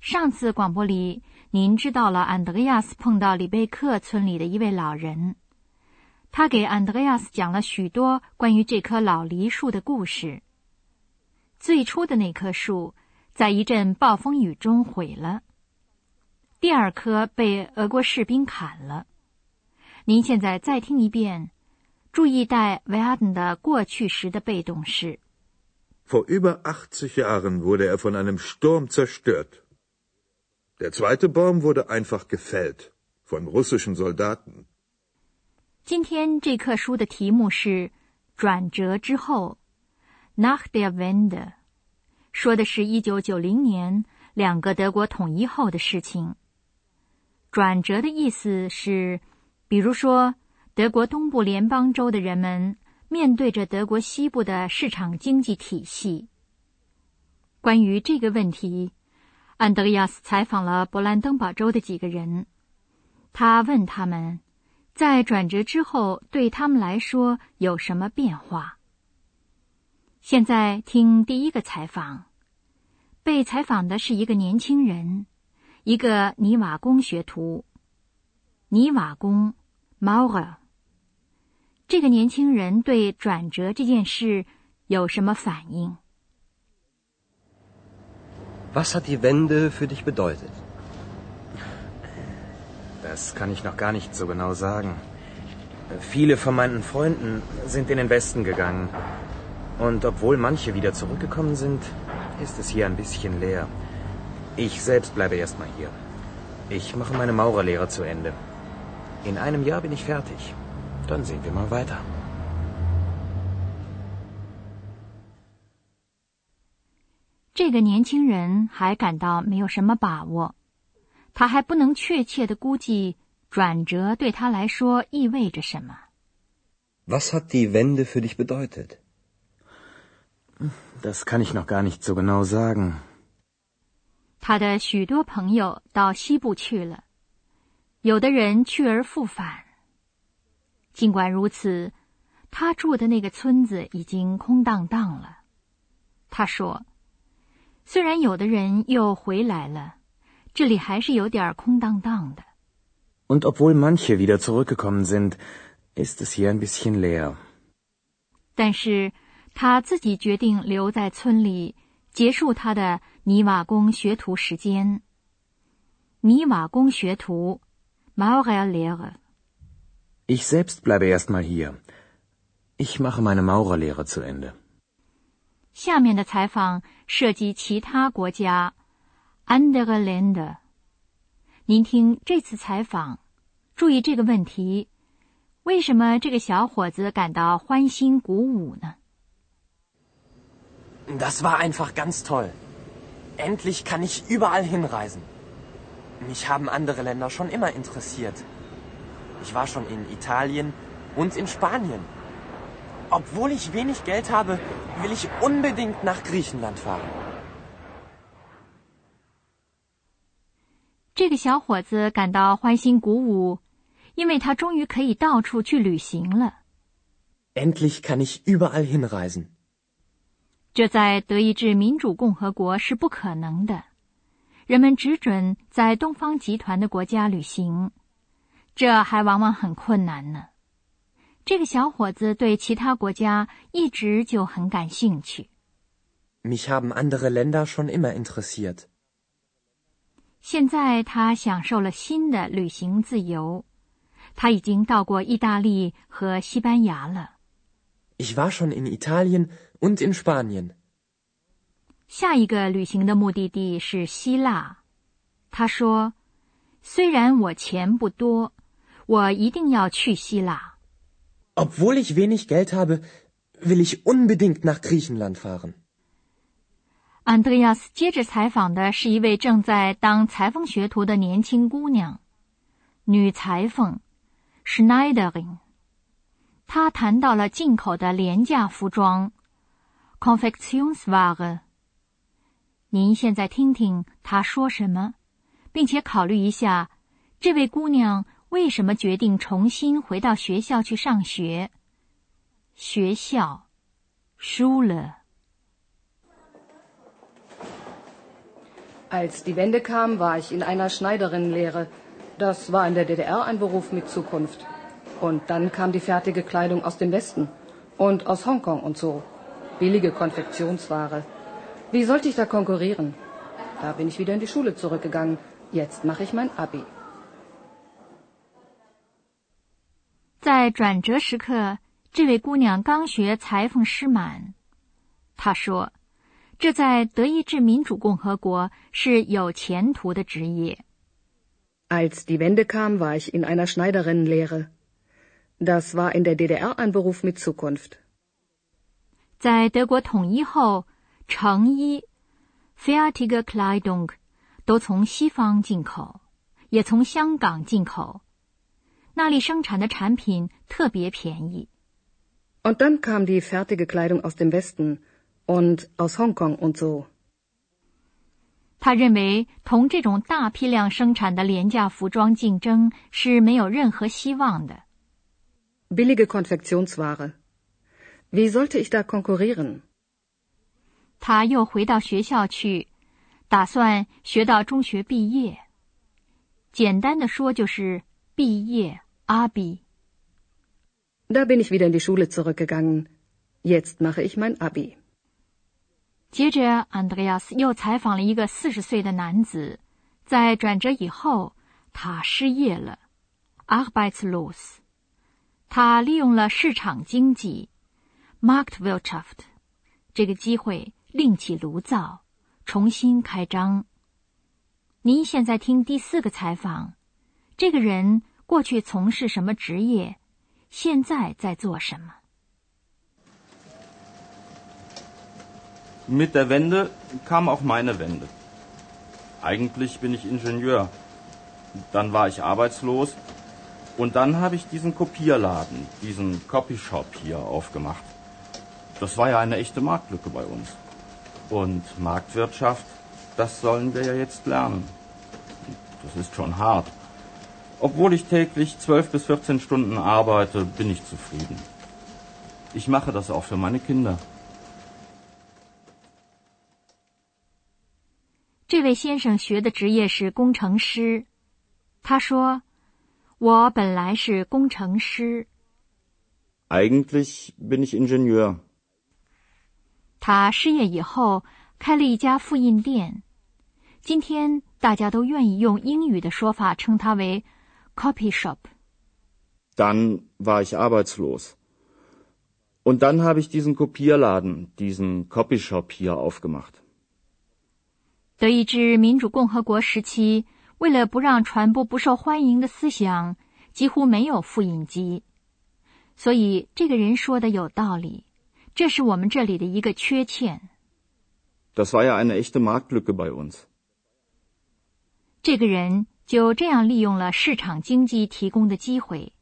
上次广播里，您知道了安德烈亚斯碰到里贝克村里的一位老人，他给安德烈亚斯讲了许多关于这棵老梨树的故事。最初的那棵树在一阵暴风雨中毁了，第二棵被俄国士兵砍了。您现在再听一遍，注意带维阿登的过去时的被动式。Vor über achtzig Jahren wurde er von einem Sturm zerstört. Der zweite Baum wurde einfach gefällt von russischen Soldaten. 今天这课书的题目是“转折之后 ”，Nach der Wende，说的是一九九零年两个德国统一后的事情。转折的意思是，比如说，德国东部联邦州的人们面对着德国西部的市场经济体系。关于这个问题。安德烈亚斯采访了勃兰登堡州的几个人，他问他们，在转折之后对他们来说有什么变化。现在听第一个采访，被采访的是一个年轻人，一个泥瓦工学徒。泥瓦工 Maurer。这个年轻人对转折这件事有什么反应？Was hat die Wende für dich bedeutet? Das kann ich noch gar nicht so genau sagen. Viele von meinen Freunden sind in den Westen gegangen. Und obwohl manche wieder zurückgekommen sind, ist es hier ein bisschen leer. Ich selbst bleibe erstmal hier. Ich mache meine Maurerlehre zu Ende. In einem Jahr bin ich fertig. Dann sehen wir mal weiter. 这个年轻人还感到没有什么把握，他还不能确切的估计转折对他来说意味着什么。Was hat die Wende für dich bedeutet? Das kann ich noch gar nicht so genau sagen. 他的许多朋友到西部去了，有的人去而复返。尽管如此，他住的那个村子已经空荡荡了。他说。虽然有的人又回来了，这里还是有点空荡荡的。Und obwohl manche wieder zurückgekommen sind, ist es hier ein bisschen leer. 但是他自己决定留在村里，结束他的泥瓦工学徒时间。泥瓦工学徒 Maurerlehrer。Ich selbst bleibe erstmal hier. Ich mache meine Maurerlehre zu Ende. 下面的采访涉及其他国家，andere Länder。您听这次采访，注意这个问题：为什么这个小伙子感到欢欣鼓舞呢？Das war einfach ganz toll. Endlich kann ich überall hinreisen. Mich haben andere Länder schon immer interessiert. Ich war schon in Italien und in Spanien. Obwohl ich wenig Geld habe, will ich unbedingt nach Griechenland fahren. 这个小伙子感到欢欣鼓舞，因为他终于可以到处去旅行了。Endlich kann ich überall hinreisen. 这在德意志民主共和国是不可能的，人们只准在东方集团的国家旅行，这还往往很困难呢。这个小伙子对其他国家一直就很感兴趣。Mich haben andere Länder schon immer interessiert。现在他享受了新的旅行自由，他已经到过意大利和西班牙了。Ich war schon in Italien und in Spanien。下一个旅行的目的地是希腊。他说：“虽然我钱不多，我一定要去希腊。” Obwohl ich wenig Geld habe, will ich unbedingt nach Griechenland fahren. 安德烈亚斯接着采访的是一位正在当裁缝学徒的年轻姑娘，女裁缝，Schneiderin。他谈到了进口的廉价服装，Konfektionsware。您现在听听他说什么，并且考虑一下，这位姑娘为什么决定重新回到学校去上学。学校，Schule。Als die Wende kam, war ich in einer Schneiderinnenlehre. Das war in der DDR ein Beruf mit Zukunft. Und dann kam die fertige Kleidung aus dem Westen und aus Hongkong und so. Billige Konfektionsware. Wie sollte ich da konkurrieren? Da bin ich wieder in die Schule zurückgegangen. Jetzt mache ich mein Abi. 在转折时刻，这位姑娘刚学裁缝师满。她说：“这在德意志民主共和国是有前途的职业。Als die Wende kam, war ich in einer Schneiderinnenlehre. Das war in der DDR ein Beruf mit Zukunft. 在德国统一后，成衣 （fertige Kleidung） 都从西方进口，也从香港进口。那里生产的产品特别便宜。Und dann kam die fertige Kleidung aus dem Westen. und aus Hongkong und so. 他认为同这种大批量生产的廉价服装竞争是没有任何希望的。Billige Konfektionsware. Wie sollte ich da konkurrieren? 他又回到学校去，打算学到中学毕业。简单的说，就是毕业阿比。Da bin ich wieder in die Schule zurückgegangen. Jetzt mache ich mein Abi. 接着，Andreas 又采访了一个四十岁的男子，在转折以后，他失业了，Arbeitslos。他利用了市场经济，Marktwirtschaft，这个机会另起炉灶，重新开张。您现在听第四个采访，这个人过去从事什么职业，现在在做什么？Mit der Wende kam auch meine Wende. Eigentlich bin ich Ingenieur. Dann war ich arbeitslos. Und dann habe ich diesen Kopierladen, diesen Copyshop hier aufgemacht. Das war ja eine echte Marktlücke bei uns. Und Marktwirtschaft, das sollen wir ja jetzt lernen. Das ist schon hart. Obwohl ich täglich 12 bis 14 Stunden arbeite, bin ich zufrieden. Ich mache das auch für meine Kinder. 这位先生学的职业是工程师。他说：“我本来是工程师。” Eigentlich bin ich Ingenieur。他失业以后开了一家复印店。今天大家都愿意用英语的说法称他为 “copy shop”。Dann war ich arbeitslos. Und dann habe ich diesen Kopierladen, diesen Copy Shop hier aufgemacht. 德意志民主共和国时期，为了不让传播不受欢迎的思想，几乎没有复印机。所以，这个人说的有道理，这是我们这里的一个缺陷。Das war ja eine echte Marktlücke bei uns。这个人就这样利用了市场经济提供的机会，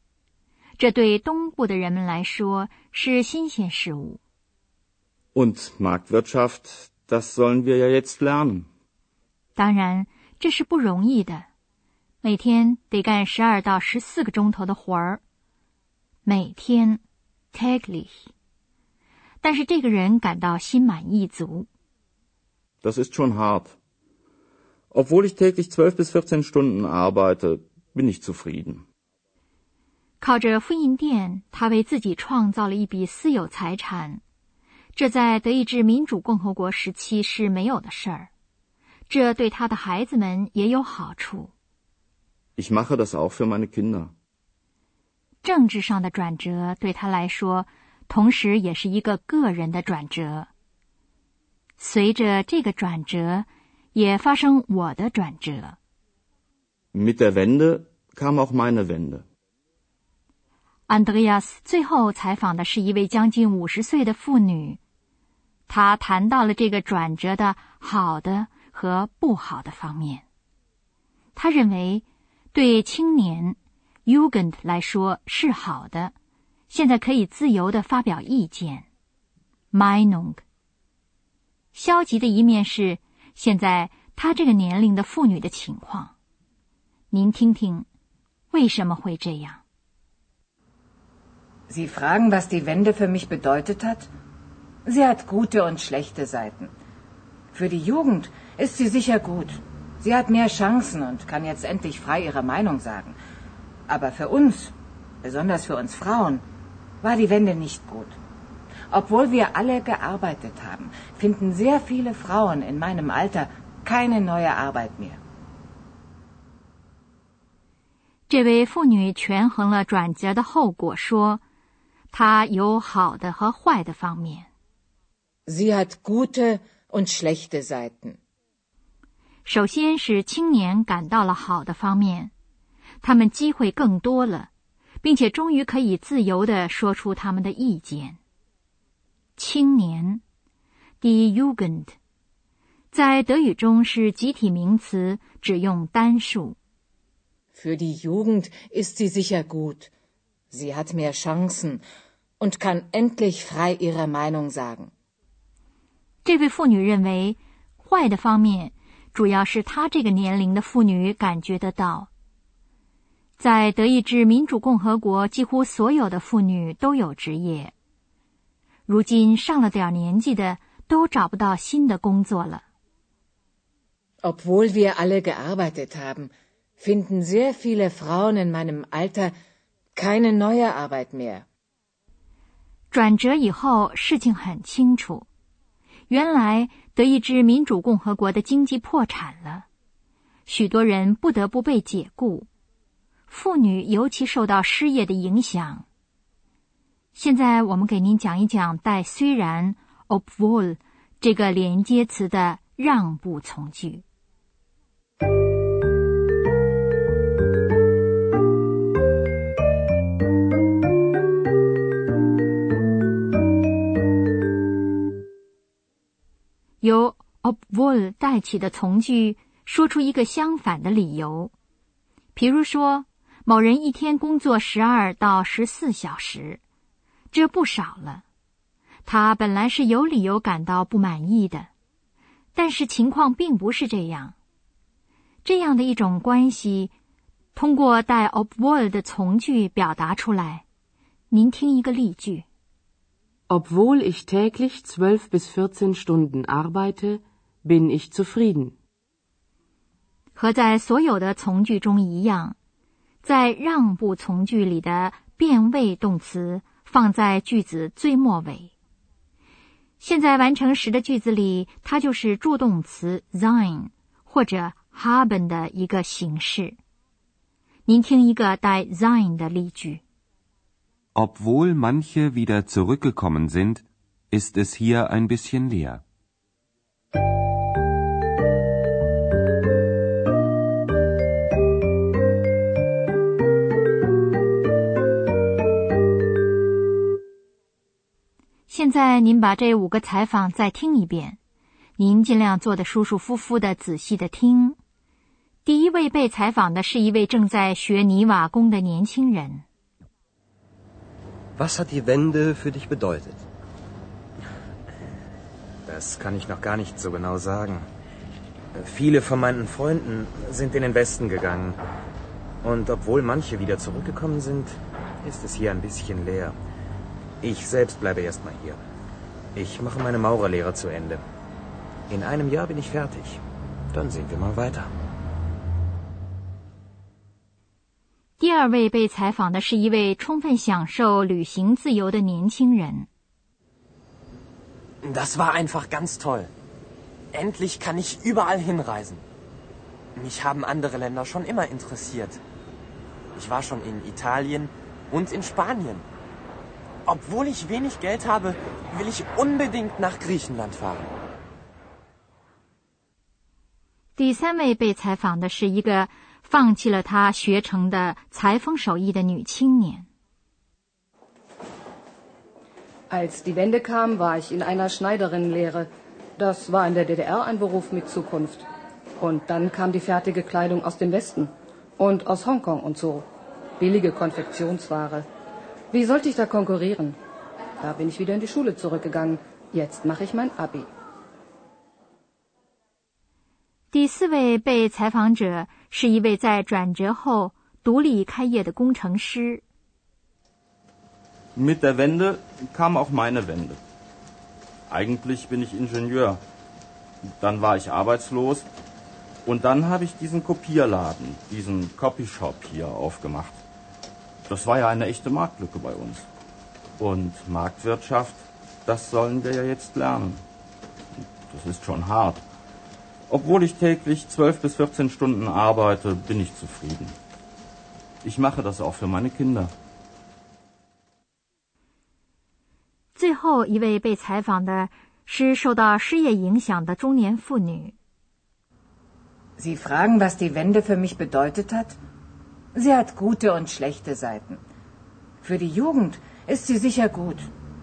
这对东部的人们来说是新鲜事物。Und Marktwirtschaft, das sollen wir ja jetzt lernen. 当然，这是不容易的，每天得干十二到十四个钟头的活儿。每天，täglich。但是这个人感到心满意足。Das ist schon hart. Obwohl ich täglich zwölf bis vierzehn Stunden arbeite, bin ich zufrieden. 靠着复印店，他为自己创造了一笔私有财产，这在德意志民主共和国时期是没有的事儿。这对他的孩子们也有好处。Ich mache das auch für meine Kinder。政治上的转折对他来说，同时也是一个个人的转折。随着这个转折，也发生我的转折。Mit der Wende kam auch meine Wende。安德烈亚斯最后采访的是一位将近五十岁的妇女，她谈到了这个转折的好的和不好的方面。他认为，对青年 Jugend 来说是好的，现在可以自由的发表意见 Meinung。消极的一面是，现在他这个年龄的妇女的情况。您听听，为什么会这样？Sie fragen, was die Wende für mich bedeutet hat? Sie hat gute und schlechte Seiten. Für die Jugend ist sie sicher gut. Sie hat mehr Chancen und kann jetzt endlich frei ihre Meinung sagen. Aber für uns, besonders für uns Frauen, war die Wende nicht gut. Obwohl wir alle gearbeitet haben, finden sehr viele Frauen in meinem Alter keine neue Arbeit mehr. 这位妇女权衡了转折的后果，说：“它有好的和坏的方面。” Sie hat gute und schlechte Seiten. 首先是青年感到了好的方面，他们机会更多了，并且终于可以自由的说出他们的意见。青年，die Jugend，在德语中是集体名词，只用单数。Für die Jugend ist sie sicher gut. Sie hat mehr Chancen und kann endlich frei ihre Meinung sagen. 这位妇女认为，坏的方面主要是她这个年龄的妇女感觉得到。在德意志民主共和国，几乎所有的妇女都有职业。如今上了点年纪的都找不到新的工作了。Obwohl wir alle gearbeitet haben, finden sehr viele Frauen in meinem Alter keine neue Arbeit mehr. 转折以后，事情很清楚。原来德意志民主共和国的经济破产了，许多人不得不被解雇，妇女尤其受到失业的影响。现在我们给您讲一讲带“虽然 ”（obwohl） 这个连接词的让步从句。由 obwohl 带起的从句，说出一个相反的理由。比如说，某人一天工作十二到十四小时，这不少了。他本来是有理由感到不满意的，但是情况并不是这样。这样的一种关系，通过带 obwohl 的从句表达出来。您听一个例句。Obwohl ich täglich zwölf bis vierzehn Stunden arbeite, bin ich zufrieden. 和在所有的从句中一样，在让步从句里的变位动词放在句子最末尾。现在完成时的句子里，它就是助动词 sein 或者 haben 的一个形式。您听一个带 sein 的例句。Obwohl manche wieder zurückgekommen sind, ist es hier ein bisschen leer. 现在您把这五个采访再听一遍，您尽量做的舒舒服服的、仔细的听。第一位被采访的是一位正在学泥瓦工的年轻人。Was hat die Wende für dich bedeutet? Das kann ich noch gar nicht so genau sagen. Viele von meinen Freunden sind in den Westen gegangen. Und obwohl manche wieder zurückgekommen sind, ist es hier ein bisschen leer. Ich selbst bleibe erstmal hier. Ich mache meine Maurerlehre zu Ende. In einem Jahr bin ich fertig. Dann sehen wir mal weiter. 第二位被采访的是一位充分享受旅行自由的年轻人。Das war einfach ganz toll. Endlich kann ich überall hinreisen. Mich haben andere Länder schon immer interessiert. Ich war schon in Italien und in Spanien. Obwohl ich wenig Geld habe, will ich unbedingt nach Griechenland fahren. 第三位被采访的是一个放弃了他学成的裁缝手艺的女青年。 Als die Wende kam, war ich in einer Schneiderinnenlehre. Das war in der DDR ein Beruf mit Zukunft. Und dann kam die fertige Kleidung aus dem Westen und aus Hongkong und so. Billige Konfektionsware. Wie sollte ich da konkurrieren? Da bin ich wieder in die Schule zurückgegangen. Jetzt mache ich mein Abi. 第四位被采访者是一位在转折后独立开业的工程师。Mit der Wende kam auch meine Wende. Eigentlich bin ich Ingenieur. Dann war ich arbeitslos und dann habe ich diesen Kopierladen, diesen Copyshop hier aufgemacht. Das war ja eine echte Marktlücke bei uns. Und Marktwirtschaft, das sollen wir ja jetzt lernen. Das ist schon hart. Obwohl ich täglich zwölf bis vierzehn Stunden arbeite, bin ich zufrieden. Ich mache das auch für meine Kinder. 最后一位被采访的是受到失业影响的中年妇女。Sie fragen, was die Wende für mich bedeutet hat? Sie hat gute und schlechte Seiten. Für die Jugend ist sie sicher gut.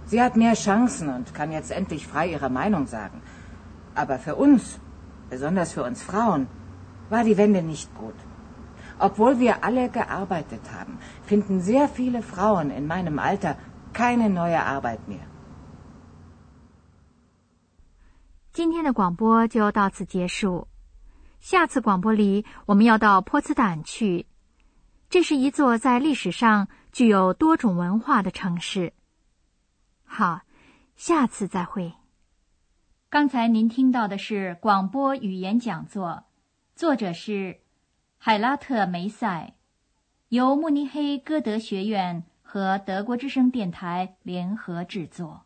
Sie hat mehr Chancen und kann jetzt endlich frei ihre Meinung sagen. Aber für uns, besonders für uns Frauen, war die Wende nicht gut. Obwohl wir alle gearbeitet haben, finden sehr viele Frauen in meinem Alter keine neue Arbeit mehr. 今天的广播就到此结束。下次广播里，我们要到波茨坦去。 这是一座在历史上具有多种文化的城市。好，下次再会。刚才您听到的是广播语言讲座，作者是海拉特梅塞，由慕尼黑歌德学院和德国之声电台联合制作。